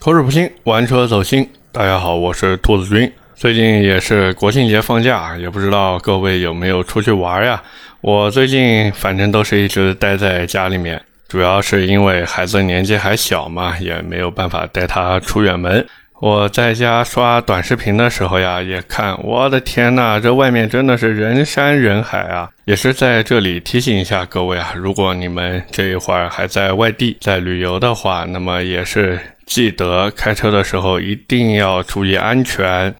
口齿不清，玩车走心。大家好，我是兔子君。最近也是国庆节放假，也不知道各位有没有出去玩呀？我最近反正都是一直待在家里面，主要是因为孩子年纪还小嘛，也没有办法带他出远门。我在家刷短视频的时候呀，也看，我的天呐，这外面真的是人山人海啊！也是在这里提醒一下各位啊，如果你们这一会儿还在外地在旅游的话，那么也是记得开车的时候一定要注意安全。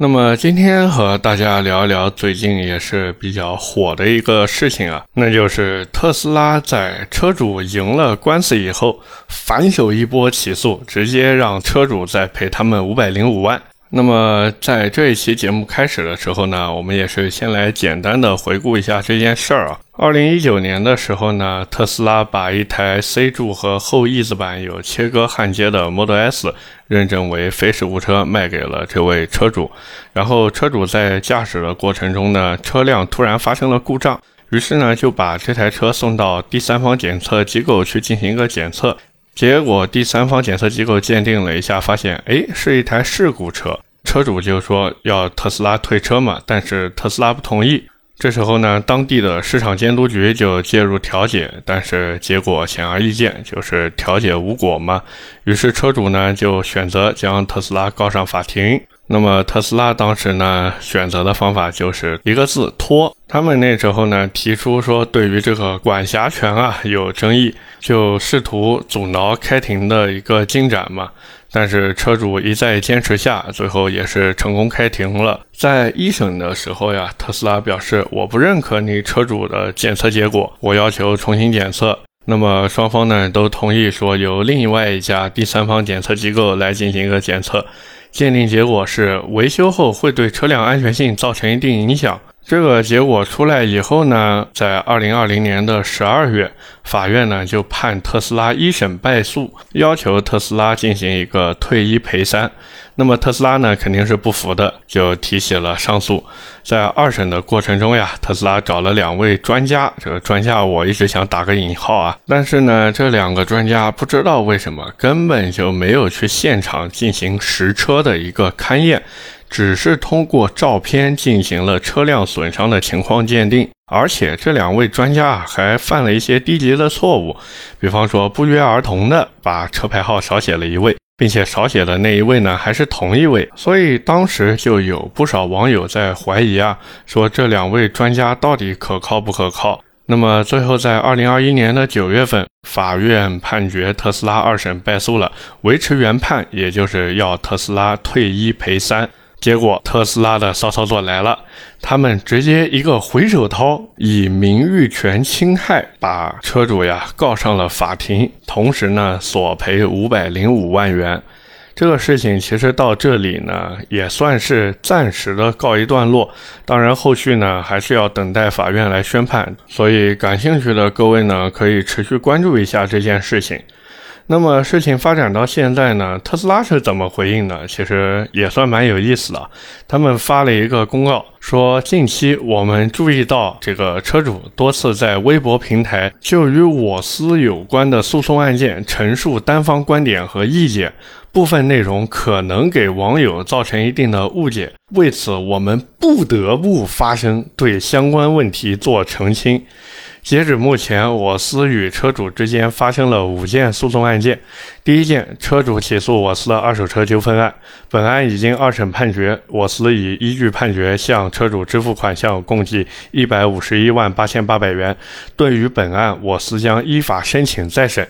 那么今天和大家聊一聊最近也是比较火的一个事情啊，那就是特斯拉在车主赢了官司以后，反手一波起诉，直接让车主再赔他们五百零五万。那么在这一期节目开始的时候呢，我们也是先来简单的回顾一下这件事儿啊。二零一九年的时候呢，特斯拉把一台 C 柱和后翼子板有切割焊接的 Model S 认证为非事故车，卖给了这位车主。然后车主在驾驶的过程中呢，车辆突然发生了故障，于是呢就把这台车送到第三方检测机构去进行一个检测。结果第三方检测机构鉴定了一下，发现哎是一台事故车，车主就说要特斯拉退车嘛，但是特斯拉不同意。这时候呢，当地的市场监督局就介入调解，但是结果显而易见，就是调解无果嘛。于是车主呢就选择将特斯拉告上法庭。那么特斯拉当时呢选择的方法就是一个字拖。他们那时候呢提出说，对于这个管辖权啊有争议，就试图阻挠开庭的一个进展嘛。但是车主一再坚持下，最后也是成功开庭了。在一审的时候呀，特斯拉表示我不认可你车主的检测结果，我要求重新检测。那么双方呢都同意说由另外一家第三方检测机构来进行一个检测。鉴定结果是维修后会对车辆安全性造成一定影响。这个结果出来以后呢，在二零二零年的十二月，法院呢就判特斯拉一审败诉，要求特斯拉进行一个退一赔三。那么特斯拉呢肯定是不服的，就提起了上诉。在二审的过程中呀，特斯拉找了两位专家，这个专家我一直想打个引号啊，但是呢，这两个专家不知道为什么根本就没有去现场进行实车的一个勘验。只是通过照片进行了车辆损伤的情况鉴定，而且这两位专家还犯了一些低级的错误，比方说不约而同的把车牌号少写了一位，并且少写的那一位呢还是同一位，所以当时就有不少网友在怀疑啊，说这两位专家到底可靠不可靠？那么最后在二零二一年的九月份，法院判决特斯拉二审败诉了，维持原判，也就是要特斯拉退一赔三。结果特斯拉的骚操作来了，他们直接一个回手掏，以名誉权侵害把车主呀告上了法庭，同时呢索赔五百零五万元。这个事情其实到这里呢也算是暂时的告一段落，当然后续呢还是要等待法院来宣判，所以感兴趣的各位呢可以持续关注一下这件事情。那么事情发展到现在呢，特斯拉是怎么回应的？其实也算蛮有意思的。他们发了一个公告，说近期我们注意到这个车主多次在微博平台就与我司有关的诉讼案件陈述单方观点和意见，部分内容可能给网友造成一定的误解。为此，我们不得不发声，对相关问题做澄清。截止目前，我司与车主之间发生了五件诉讼案件。第一件，车主起诉我司的二手车纠纷案，本案已经二审判决，我司已依据判决向车主支付款项共计一百五十一万八千八百元。对于本案，我司将依法申请再审。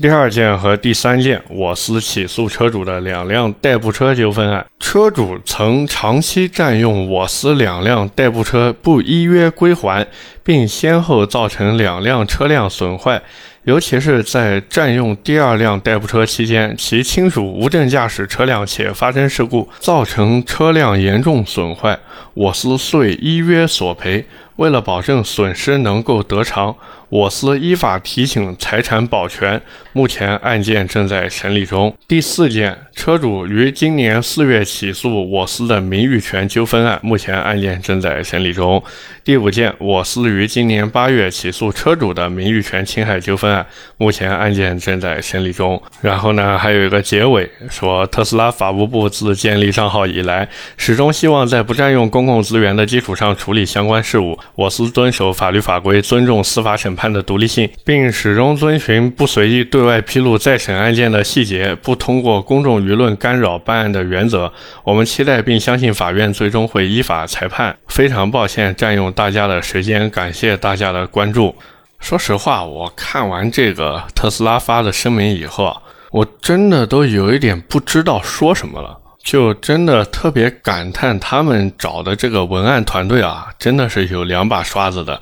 第二件和第三件，我司起诉车主的两辆代步车纠纷案，车主曾长期占用我司两辆代步车不依约归还，并先后造成两辆车辆损坏，尤其是在占用第二辆代步车期间，其亲属无证驾驶车辆且发生事故，造成车辆严重损坏，我司遂依约索赔。为了保证损失能够得偿。我司依法提请财产保全，目前案件正在审理中。第四件，车主于今年四月起诉我司的名誉权纠纷案，目前案件正在审理中。第五件，我司于今年八月起诉车主的名誉权侵害纠纷案，目前案件正在审理中。然后呢，还有一个结尾说，特斯拉法务部自建立账号以来，始终希望在不占用公共资源的基础上处理相关事务。我司遵守法律法规，尊重司法审判。判的独立性，并始终遵循不随意对外披露再审案件的细节、不通过公众舆论干扰办案的原则。我们期待并相信法院最终会依法裁判。非常抱歉占用大家的时间，感谢大家的关注。说实话，我看完这个特斯拉发的声明以后啊，我真的都有一点不知道说什么了，就真的特别感叹他们找的这个文案团队啊，真的是有两把刷子的。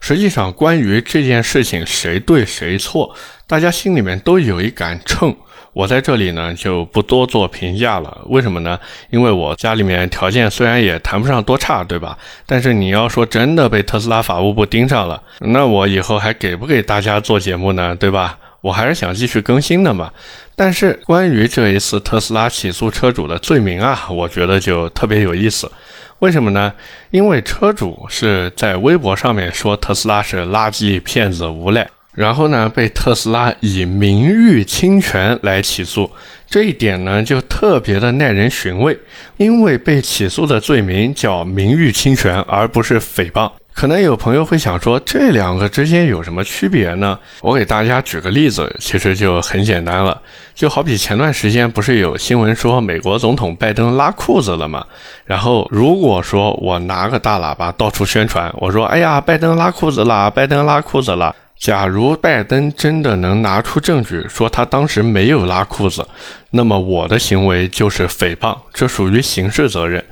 实际上，关于这件事情谁对谁错，大家心里面都有一杆秤。我在这里呢就不多做评价了。为什么呢？因为我家里面条件虽然也谈不上多差，对吧？但是你要说真的被特斯拉法务部盯上了，那我以后还给不给大家做节目呢？对吧？我还是想继续更新的嘛。但是关于这一次特斯拉起诉车主的罪名啊，我觉得就特别有意思。为什么呢？因为车主是在微博上面说特斯拉是垃圾、骗子、无赖，然后呢被特斯拉以名誉侵权来起诉，这一点呢就特别的耐人寻味，因为被起诉的罪名叫名誉侵权，而不是诽谤。可能有朋友会想说，这两个之间有什么区别呢？我给大家举个例子，其实就很简单了。就好比前段时间不是有新闻说美国总统拜登拉裤子了吗？然后如果说我拿个大喇叭到处宣传，我说：“哎呀，拜登拉裤子了，拜登拉裤子了。”假如拜登真的能拿出证据说他当时没有拉裤子，那么我的行为就是诽谤，这属于刑事责任。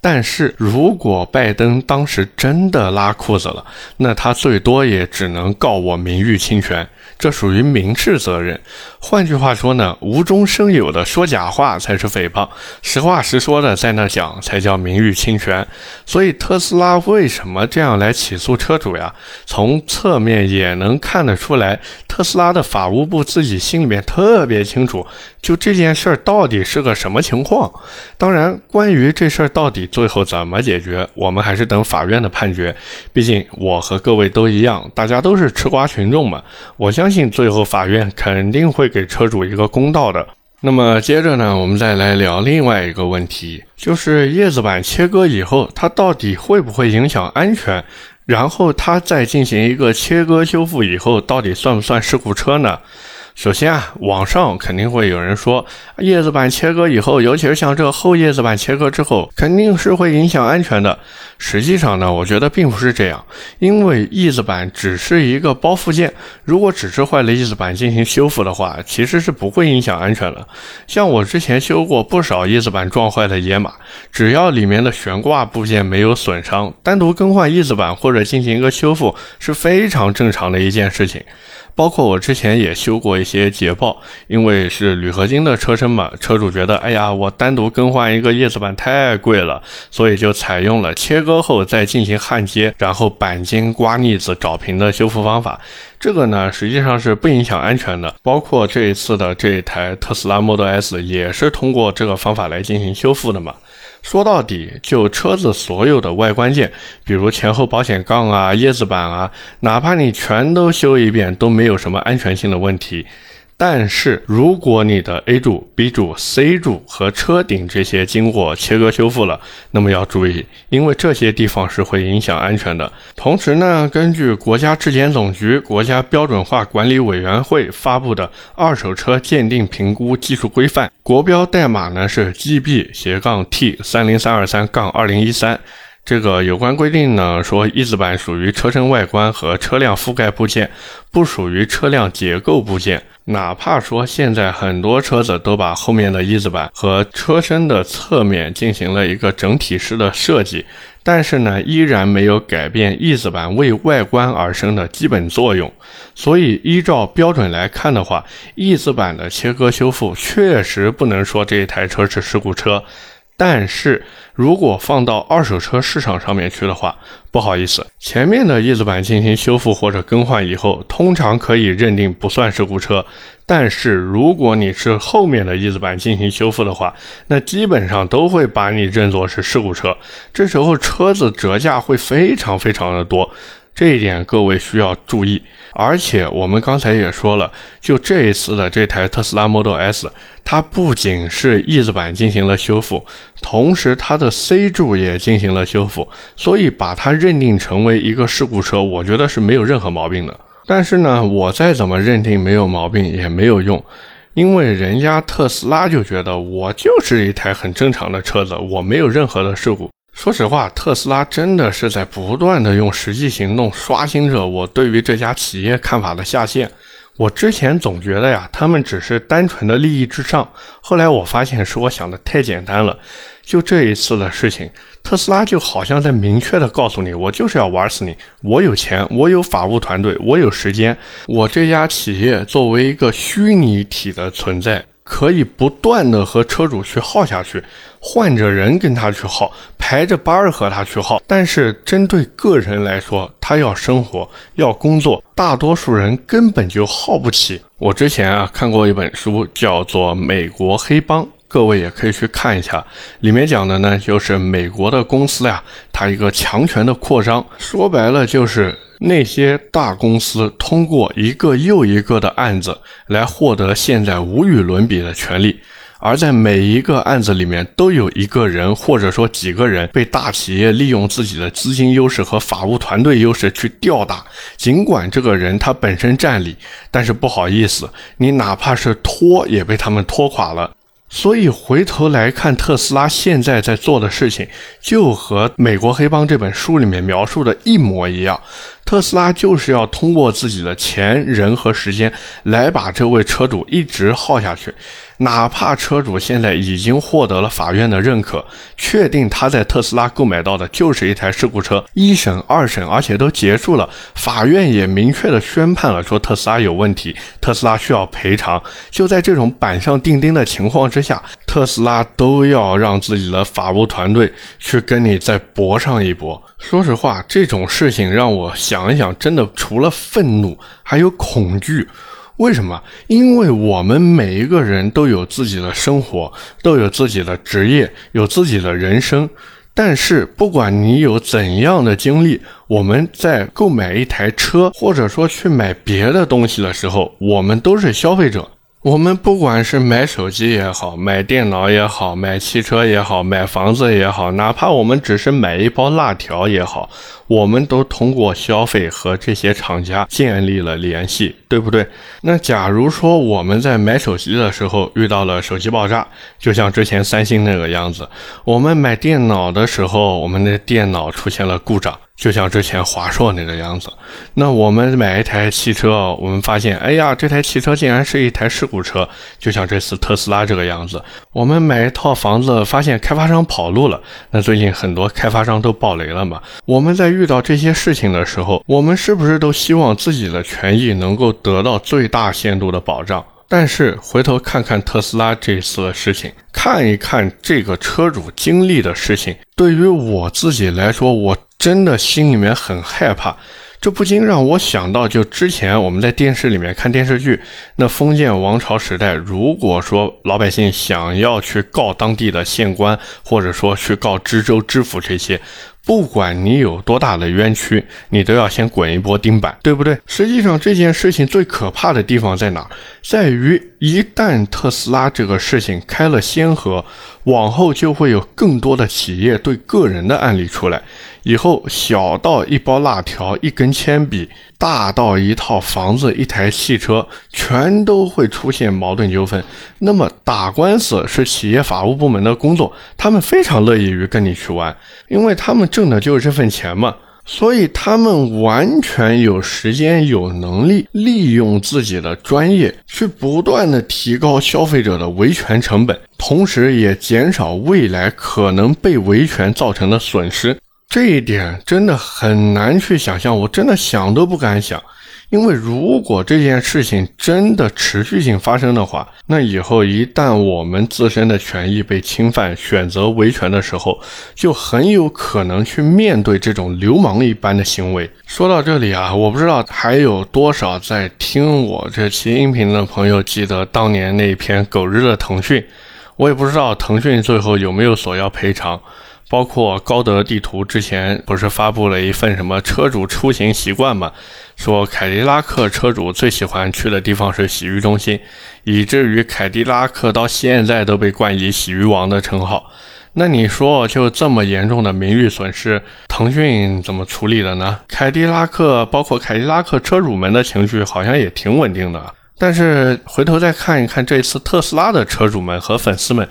但是如果拜登当时真的拉裤子了，那他最多也只能告我名誉侵权，这属于民事责任。换句话说呢，无中生有的说假话才是诽谤，实话实说的在那讲才叫名誉侵权。所以特斯拉为什么这样来起诉车主呀？从侧面也能看得出来，特斯拉的法务部自己心里面特别清楚，就这件事儿到底是个什么情况。当然，关于这事儿到底最后怎么解决，我们还是等法院的判决。毕竟我和各位都一样，大家都是吃瓜群众嘛。我相相信最后法院肯定会。给车主一个公道的。那么接着呢，我们再来聊另外一个问题，就是叶子板切割以后，它到底会不会影响安全？然后它再进行一个切割修复以后，到底算不算事故车呢？首先啊，网上肯定会有人说，叶子板切割以后，尤其是像这后叶子板切割之后，肯定是会影响安全的。实际上呢，我觉得并不是这样，因为翼子板只是一个包附件，如果只是坏了翼子板进行修复的话，其实是不会影响安全的。像我之前修过不少翼子板撞坏的野马，只要里面的悬挂部件没有损伤，单独更换翼子板或者进行一个修复是非常正常的一件事情。包括我之前也修过一些捷豹，因为是铝合金的车身嘛，车主觉得，哎呀，我单独更换一个叶子板太贵了，所以就采用了切割后再进行焊接，然后钣金刮腻子找平的修复方法。这个呢，实际上是不影响安全的。包括这一次的这一台特斯拉 Model S 也是通过这个方法来进行修复的嘛。说到底，就车子所有的外观件，比如前后保险杠啊、叶子板啊，哪怕你全都修一遍，都没有什么安全性的问题。但是，如果你的 A 柱、B 柱、C 柱和车顶这些经过切割修复了，那么要注意，因为这些地方是会影响安全的。同时呢，根据国家质检总局、国家标准化管理委员会发布的《二手车鉴定评估技术规范》，国标代码呢是 GB 斜杠 T 三零三二三杠二零一三。这个有关规定呢，说翼子板属于车身外观和车辆覆盖部件，不属于车辆结构部件。哪怕说现在很多车子都把后面的翼子板和车身的侧面进行了一个整体式的设计，但是呢，依然没有改变翼子板为外观而生的基本作用。所以，依照标准来看的话，翼子板的切割修复确实不能说这一台车是事故车。但是如果放到二手车市场上面去的话，不好意思，前面的翼子板进行修复或者更换以后，通常可以认定不算事故车。但是如果你是后面的翼子板进行修复的话，那基本上都会把你认作是事故车。这时候车子折价会非常非常的多。这一点各位需要注意，而且我们刚才也说了，就这一次的这台特斯拉 Model S，它不仅是翼子板进行了修复，同时它的 C 柱也进行了修复，所以把它认定成为一个事故车，我觉得是没有任何毛病的。但是呢，我再怎么认定没有毛病也没有用，因为人家特斯拉就觉得我就是一台很正常的车子，我没有任何的事故。说实话，特斯拉真的是在不断的用实际行动刷新着我对于这家企业看法的下限。我之前总觉得呀，他们只是单纯的利益至上，后来我发现是我想的太简单了。就这一次的事情，特斯拉就好像在明确的告诉你，我就是要玩死你。我有钱，我有法务团队，我有时间，我这家企业作为一个虚拟体的存在。可以不断的和车主去耗下去，换着人跟他去耗，排着班儿和他去耗。但是针对个人来说，他要生活要工作，大多数人根本就耗不起。我之前啊看过一本书，叫做《美国黑帮》。各位也可以去看一下，里面讲的呢，就是美国的公司呀，它一个强权的扩张，说白了就是那些大公司通过一个又一个的案子来获得现在无与伦比的权利，而在每一个案子里面都有一个人或者说几个人被大企业利用自己的资金优势和法务团队优势去吊打，尽管这个人他本身占理，但是不好意思，你哪怕是拖也被他们拖垮了。所以回头来看，特斯拉现在在做的事情，就和《美国黑帮》这本书里面描述的一模一样。特斯拉就是要通过自己的钱、人和时间，来把这位车主一直耗下去。哪怕车主现在已经获得了法院的认可，确定他在特斯拉购买到的就是一台事故车，一审、二审，而且都结束了，法院也明确的宣判了，说特斯拉有问题，特斯拉需要赔偿。就在这种板上钉钉的情况之下，特斯拉都要让自己的法务团队去跟你再搏上一搏。说实话，这种事情让我想一想，真的除了愤怒，还有恐惧。为什么？因为我们每一个人都有自己的生活，都有自己的职业，有自己的人生。但是，不管你有怎样的经历，我们在购买一台车，或者说去买别的东西的时候，我们都是消费者。我们不管是买手机也好，买电脑也好，买汽车也好，买房子也好，哪怕我们只是买一包辣条也好，我们都通过消费和这些厂家建立了联系，对不对？那假如说我们在买手机的时候遇到了手机爆炸，就像之前三星那个样子；我们买电脑的时候，我们的电脑出现了故障。就像之前华硕那个样子，那我们买一台汽车，我们发现，哎呀，这台汽车竟然是一台事故车。就像这次特斯拉这个样子，我们买一套房子，发现开发商跑路了。那最近很多开发商都爆雷了嘛？我们在遇到这些事情的时候，我们是不是都希望自己的权益能够得到最大限度的保障？但是回头看看特斯拉这次的事情，看一看这个车主经历的事情，对于我自己来说，我。真的心里面很害怕，这不禁让我想到，就之前我们在电视里面看电视剧，那封建王朝时代，如果说老百姓想要去告当地的县官，或者说去告知州知府这些。不管你有多大的冤屈，你都要先滚一波钉板，对不对？实际上这件事情最可怕的地方在哪？在于一旦特斯拉这个事情开了先河，往后就会有更多的企业对个人的案例出来。以后小到一包辣条、一根铅笔，大到一套房子、一台汽车，全都会出现矛盾纠纷。那么打官司是企业法务部门的工作，他们非常乐意于跟你去玩，因为他们。挣的就是这份钱嘛，所以他们完全有时间、有能力利用自己的专业去不断的提高消费者的维权成本，同时也减少未来可能被维权造成的损失。这一点真的很难去想象，我真的想都不敢想。因为如果这件事情真的持续性发生的话，那以后一旦我们自身的权益被侵犯，选择维权的时候，就很有可能去面对这种流氓一般的行为。说到这里啊，我不知道还有多少在听我这期音频的朋友记得当年那篇狗日的腾讯，我也不知道腾讯最后有没有索要赔偿。包括高德地图之前不是发布了一份什么车主出行习惯嘛？说凯迪拉克车主最喜欢去的地方是洗浴中心，以至于凯迪拉克到现在都被冠以洗浴王的称号。那你说就这么严重的名誉损失，腾讯怎么处理的呢？凯迪拉克包括凯迪拉克车主们的情绪好像也挺稳定的，但是回头再看一看这次特斯拉的车主们和粉丝们。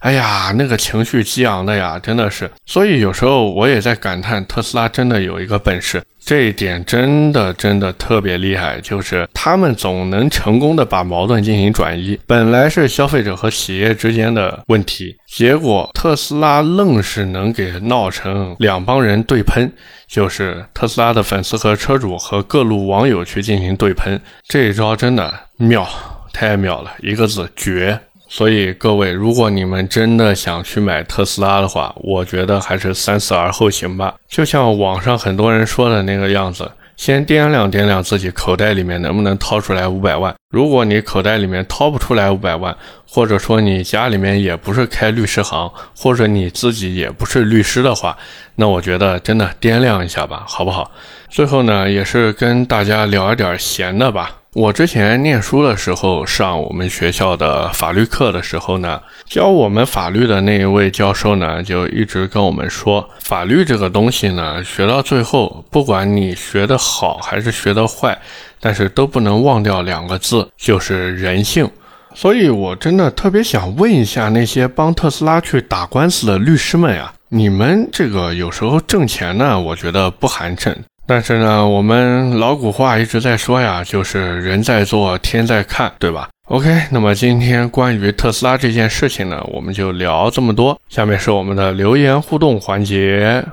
哎呀，那个情绪激昂的呀，真的是。所以有时候我也在感叹，特斯拉真的有一个本事，这一点真的真的特别厉害，就是他们总能成功的把矛盾进行转移。本来是消费者和企业之间的问题，结果特斯拉愣是能给闹成两帮人对喷，就是特斯拉的粉丝和车主和各路网友去进行对喷。这一招真的妙，太妙了，一个字绝。所以各位，如果你们真的想去买特斯拉的话，我觉得还是三思而后行吧。就像网上很多人说的那个样子，先掂量掂量自己口袋里面能不能掏出来五百万。如果你口袋里面掏不出来五百万，或者说你家里面也不是开律师行，或者你自己也不是律师的话，那我觉得真的掂量一下吧，好不好？最后呢，也是跟大家聊一点闲的吧。我之前念书的时候，上我们学校的法律课的时候呢，教我们法律的那一位教授呢，就一直跟我们说，法律这个东西呢，学到最后，不管你学得好还是学得坏，但是都不能忘掉两个字，就是人性。所以，我真的特别想问一下那些帮特斯拉去打官司的律师们呀，你们这个有时候挣钱呢，我觉得不寒碜。但是呢，我们老古话一直在说呀，就是人在做，天在看，对吧？OK，那么今天关于特斯拉这件事情呢，我们就聊这么多。下面是我们的留言互动环节。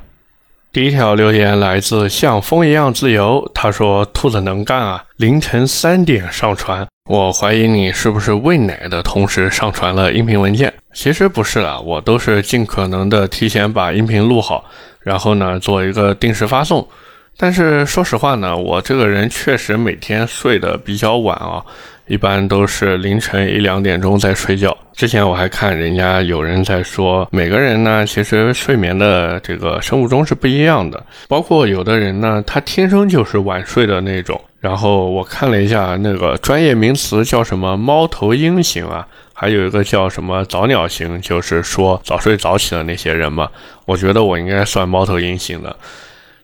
第一条留言来自像风一样自由，他说：“兔子能干啊，凌晨三点上传。我怀疑你是不是喂奶的同时上传了音频文件？其实不是啊，我都是尽可能的提前把音频录好，然后呢做一个定时发送。”但是说实话呢，我这个人确实每天睡得比较晚啊，一般都是凌晨一两点钟在睡觉。之前我还看人家有人在说，每个人呢其实睡眠的这个生物钟是不一样的，包括有的人呢他天生就是晚睡的那种。然后我看了一下那个专业名词叫什么猫头鹰型啊，还有一个叫什么早鸟型，就是说早睡早起的那些人嘛。我觉得我应该算猫头鹰型的。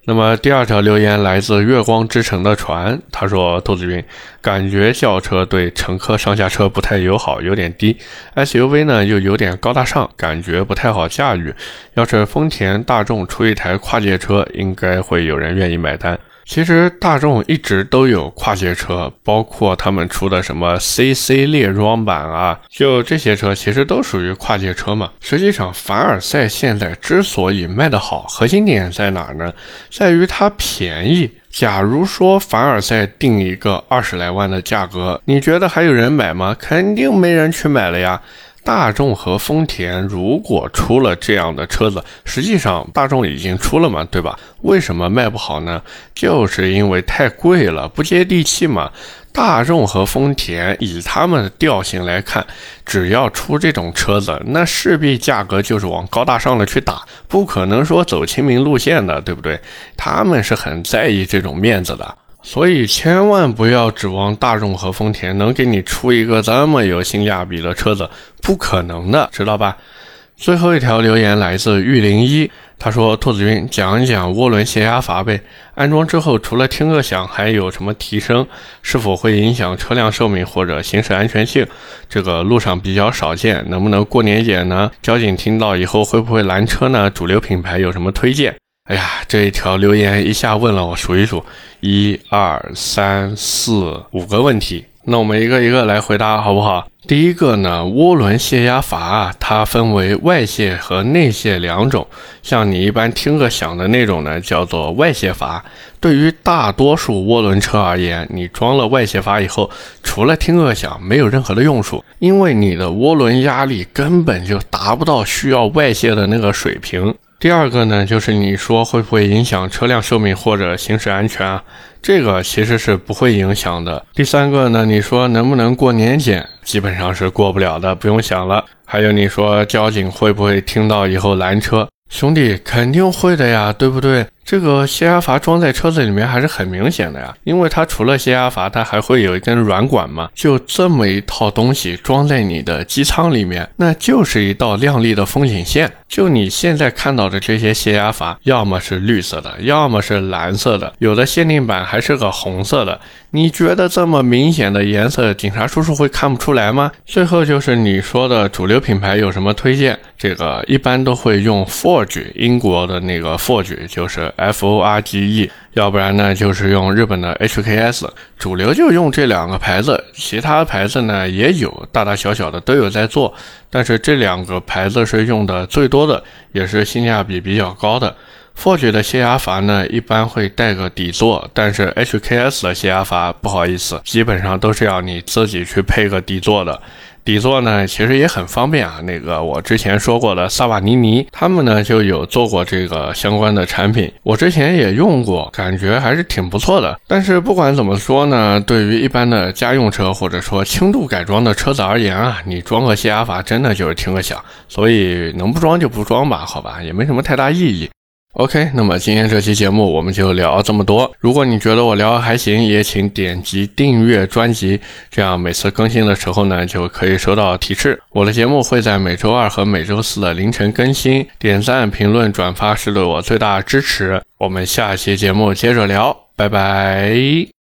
那么第二条留言来自月光之城的船，他说：“兔子君，感觉轿车对乘客上下车不太友好，有点低；SUV 呢又有点高大上，感觉不太好驾驭。要是丰田、大众出一台跨界车，应该会有人愿意买单。”其实大众一直都有跨界车，包括他们出的什么 CC 猎装版啊，就这些车其实都属于跨界车嘛。实际上，凡尔赛现在之所以卖得好，核心点在哪呢？在于它便宜。假如说凡尔赛定一个二十来万的价格，你觉得还有人买吗？肯定没人去买了呀。大众和丰田如果出了这样的车子，实际上大众已经出了嘛，对吧？为什么卖不好呢？就是因为太贵了，不接地气嘛。大众和丰田以他们的调性来看，只要出这种车子，那势必价格就是往高大上的去打，不可能说走亲民路线的，对不对？他们是很在意这种面子的。所以千万不要指望大众和丰田能给你出一个这么有性价比的车子，不可能的，知道吧？最后一条留言来自玉林一，他说：“兔子君讲一讲涡轮泄压阀呗，安装之后除了听个响，还有什么提升？是否会影响车辆寿命或者行驶安全性？这个路上比较少见，能不能过年检呢？交警听到以后会不会拦车呢？主流品牌有什么推荐？”哎呀，这一条留言一下问了我数一数，一二三四五个问题。那我们一个一个来回答，好不好？第一个呢，涡轮泄压阀啊，它分为外泄和内泄两种。像你一般听个响的那种呢，叫做外泄阀。对于大多数涡轮车而言，你装了外泄阀以后，除了听个响，没有任何的用处，因为你的涡轮压力根本就达不到需要外泄的那个水平。第二个呢，就是你说会不会影响车辆寿命或者行驶安全啊？这个其实是不会影响的。第三个呢，你说能不能过年检？基本上是过不了的，不用想了。还有你说交警会不会听到以后拦车？兄弟，肯定会的呀，对不对？这个泄压阀装在车子里面还是很明显的呀，因为它除了泄压阀，它还会有一根软管嘛，就这么一套东西装在你的机舱里面，那就是一道亮丽的风景线。就你现在看到的这些泄压阀，要么是绿色的，要么是蓝色的，有的限定版还是个红色的。你觉得这么明显的颜色，警察叔叔会看不出来吗？最后就是你说的主流品牌有什么推荐？这个一般都会用 Forge，英国的那个 Forge 就是。F O R G E，要不然呢就是用日本的 H K S，主流就用这两个牌子，其他牌子呢也有，大大小小的都有在做，但是这两个牌子是用的最多的，也是性价比比较高的。Forge 的泄压阀呢一般会带个底座，但是 H K S 的泄压阀不好意思，基本上都是要你自己去配个底座的。底座呢，其实也很方便啊。那个我之前说过的萨瓦尼尼，他们呢就有做过这个相关的产品，我之前也用过，感觉还是挺不错的。但是不管怎么说呢，对于一般的家用车或者说轻度改装的车子而言啊，你装个泄压阀真的就是听个响，所以能不装就不装吧，好吧，也没什么太大意义。OK，那么今天这期节目我们就聊这么多。如果你觉得我聊的还行，也请点击订阅专辑，这样每次更新的时候呢，就可以收到提示。我的节目会在每周二和每周四的凌晨更新。点赞、评论、转发是对我最大的支持。我们下期节目接着聊，拜拜。